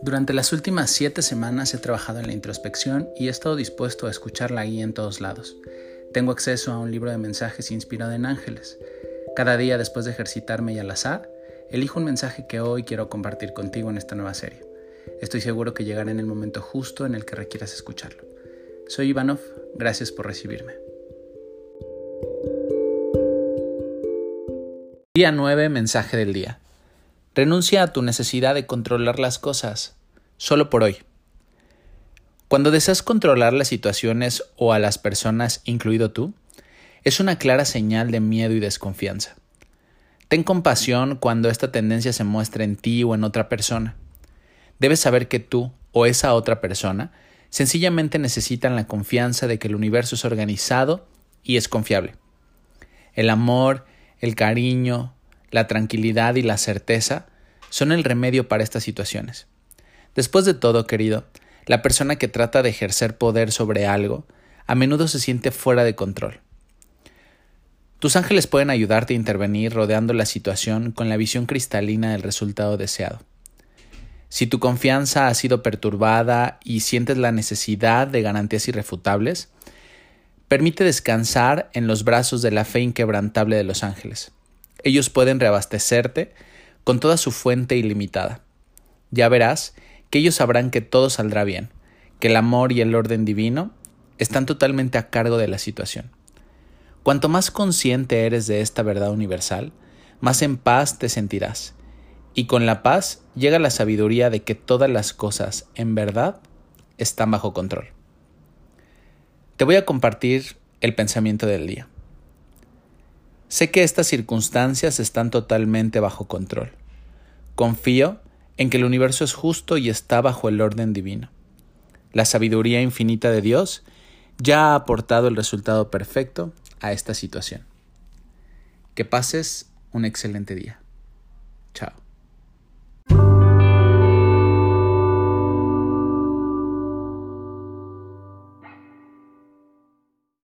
Durante las últimas siete semanas he trabajado en la introspección y he estado dispuesto a escuchar la guía en todos lados. Tengo acceso a un libro de mensajes inspirado en ángeles. Cada día después de ejercitarme y al azar, elijo un mensaje que hoy quiero compartir contigo en esta nueva serie. Estoy seguro que llegará en el momento justo en el que requieras escucharlo. Soy Ivanov, gracias por recibirme. Día 9, mensaje del día. Renuncia a tu necesidad de controlar las cosas, solo por hoy. Cuando deseas controlar las situaciones o a las personas, incluido tú, es una clara señal de miedo y desconfianza. Ten compasión cuando esta tendencia se muestra en ti o en otra persona. Debes saber que tú o esa otra persona sencillamente necesitan la confianza de que el universo es organizado y es confiable. El amor, el cariño, la tranquilidad y la certeza son el remedio para estas situaciones. Después de todo, querido, la persona que trata de ejercer poder sobre algo a menudo se siente fuera de control. Tus ángeles pueden ayudarte a intervenir rodeando la situación con la visión cristalina del resultado deseado. Si tu confianza ha sido perturbada y sientes la necesidad de garantías irrefutables, permite descansar en los brazos de la fe inquebrantable de los ángeles. Ellos pueden reabastecerte con toda su fuente ilimitada. Ya verás que ellos sabrán que todo saldrá bien, que el amor y el orden divino están totalmente a cargo de la situación. Cuanto más consciente eres de esta verdad universal, más en paz te sentirás, y con la paz llega la sabiduría de que todas las cosas, en verdad, están bajo control. Te voy a compartir el pensamiento del día. Sé que estas circunstancias están totalmente bajo control. Confío en que el universo es justo y está bajo el orden divino. La sabiduría infinita de Dios ya ha aportado el resultado perfecto a esta situación. Que pases un excelente día.